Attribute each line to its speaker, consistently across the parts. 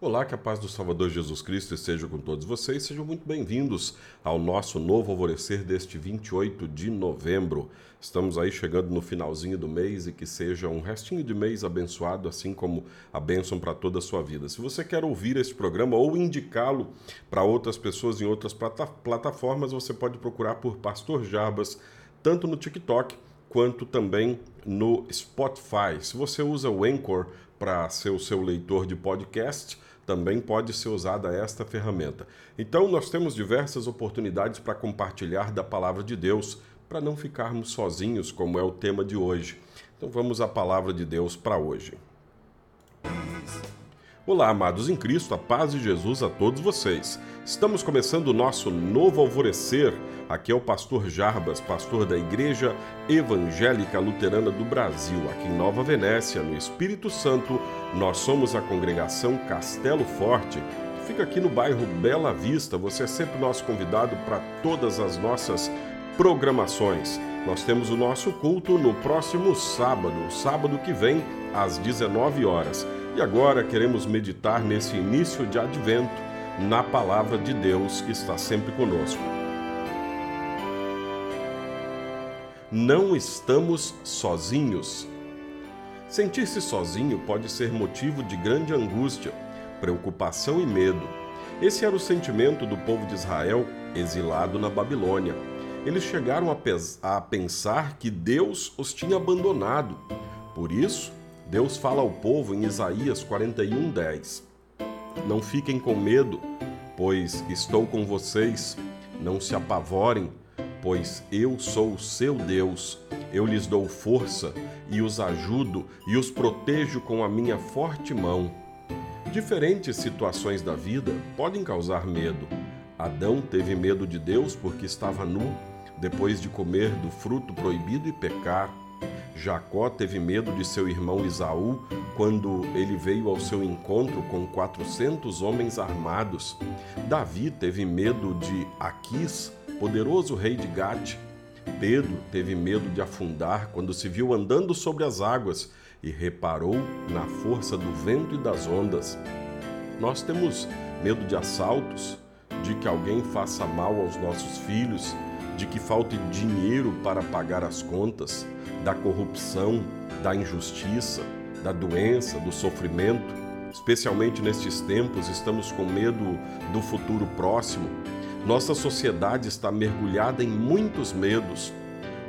Speaker 1: Olá, que a paz do Salvador Jesus Cristo esteja com todos vocês. Sejam muito bem-vindos ao nosso novo alvorecer deste 28 de novembro. Estamos aí chegando no finalzinho do mês e que seja um restinho de mês abençoado, assim como a bênção para toda a sua vida. Se você quer ouvir este programa ou indicá-lo para outras pessoas em outras plata plataformas, você pode procurar por Pastor Jarbas, tanto no TikTok quanto também no Spotify. Se você usa o Anchor para ser o seu leitor de podcast, também pode ser usada esta ferramenta. Então, nós temos diversas oportunidades para compartilhar da palavra de Deus, para não ficarmos sozinhos, como é o tema de hoje. Então, vamos à palavra de Deus para hoje. Olá, amados em Cristo, a paz de Jesus a todos vocês. Estamos começando o nosso novo alvorecer. Aqui é o pastor Jarbas, pastor da Igreja Evangélica Luterana do Brasil, aqui em Nova Venécia, no Espírito Santo. Nós somos a congregação Castelo Forte, que fica aqui no bairro Bela Vista. Você é sempre nosso convidado para todas as nossas programações. Nós temos o nosso culto no próximo sábado, sábado que vem, às 19 horas. E agora queremos meditar nesse início de advento na palavra de Deus que está sempre conosco. Não estamos sozinhos. Sentir-se sozinho pode ser motivo de grande angústia, preocupação e medo. Esse era o sentimento do povo de Israel exilado na Babilônia. Eles chegaram a, a pensar que Deus os tinha abandonado. Por isso, Deus fala ao povo em Isaías 41:10. Não fiquem com medo, pois estou com vocês. Não se apavorem, pois eu sou o seu Deus. Eu lhes dou força e os ajudo e os protejo com a minha forte mão. Diferentes situações da vida podem causar medo. Adão teve medo de Deus porque estava nu, depois de comer do fruto proibido e pecar. Jacó teve medo de seu irmão Isaú quando ele veio ao seu encontro com 400 homens armados. Davi teve medo de Aquis, poderoso rei de Gate. Pedro teve medo de afundar quando se viu andando sobre as águas e reparou na força do vento e das ondas. Nós temos medo de assaltos, de que alguém faça mal aos nossos filhos, de que falte dinheiro para pagar as contas da corrupção, da injustiça, da doença, do sofrimento. Especialmente nestes tempos, estamos com medo do futuro próximo. Nossa sociedade está mergulhada em muitos medos.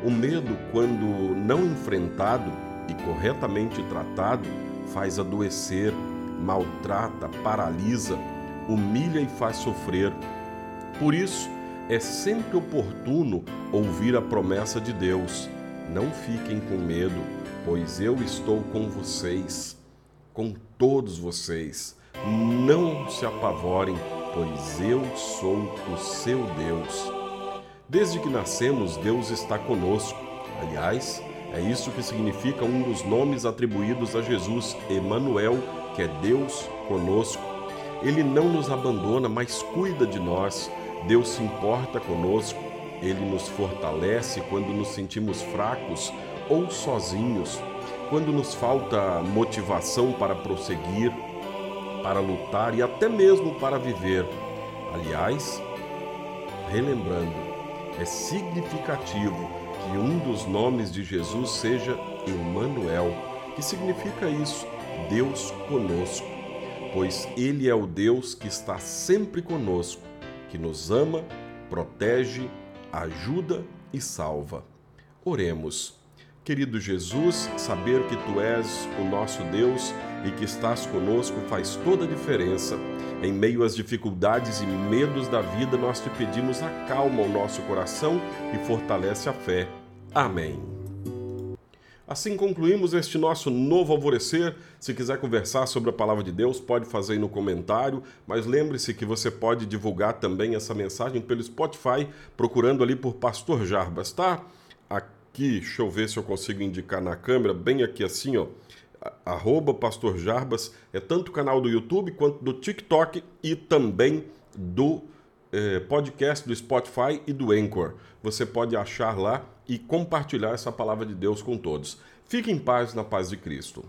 Speaker 1: O medo, quando não enfrentado e corretamente tratado, faz adoecer, maltrata, paralisa, humilha e faz sofrer. Por isso, é sempre oportuno ouvir a promessa de Deus não fiquem com medo, pois eu estou com vocês, com todos vocês. Não se apavorem, pois eu sou o seu Deus. Desde que nascemos, Deus está conosco. Aliás, é isso que significa um dos nomes atribuídos a Jesus, Emanuel, que é Deus conosco. Ele não nos abandona, mas cuida de nós. Deus se importa conosco. Ele nos fortalece quando nos sentimos fracos ou sozinhos, quando nos falta motivação para prosseguir, para lutar e até mesmo para viver. Aliás, relembrando, é significativo que um dos nomes de Jesus seja Emmanuel, que significa isso, Deus conosco, pois ele é o Deus que está sempre conosco, que nos ama, protege ajuda e salva. Oremos. Querido Jesus, saber que tu és o nosso Deus e que estás conosco faz toda a diferença. Em meio às dificuldades e medos da vida, nós te pedimos acalma o nosso coração e fortalece a fé. Amém. Assim concluímos este nosso novo alvorecer. Se quiser conversar sobre a palavra de Deus, pode fazer aí no comentário, mas lembre-se que você pode divulgar também essa mensagem pelo Spotify, procurando ali por Pastor Jarbas, tá? Aqui, deixa eu ver se eu consigo indicar na câmera, bem aqui assim, ó. Arroba Pastor Jarbas, é tanto o canal do YouTube quanto do TikTok e também do eh, podcast do Spotify e do Anchor. Você pode achar lá e compartilhar essa palavra de Deus com todos. Fique em paz na paz de Cristo.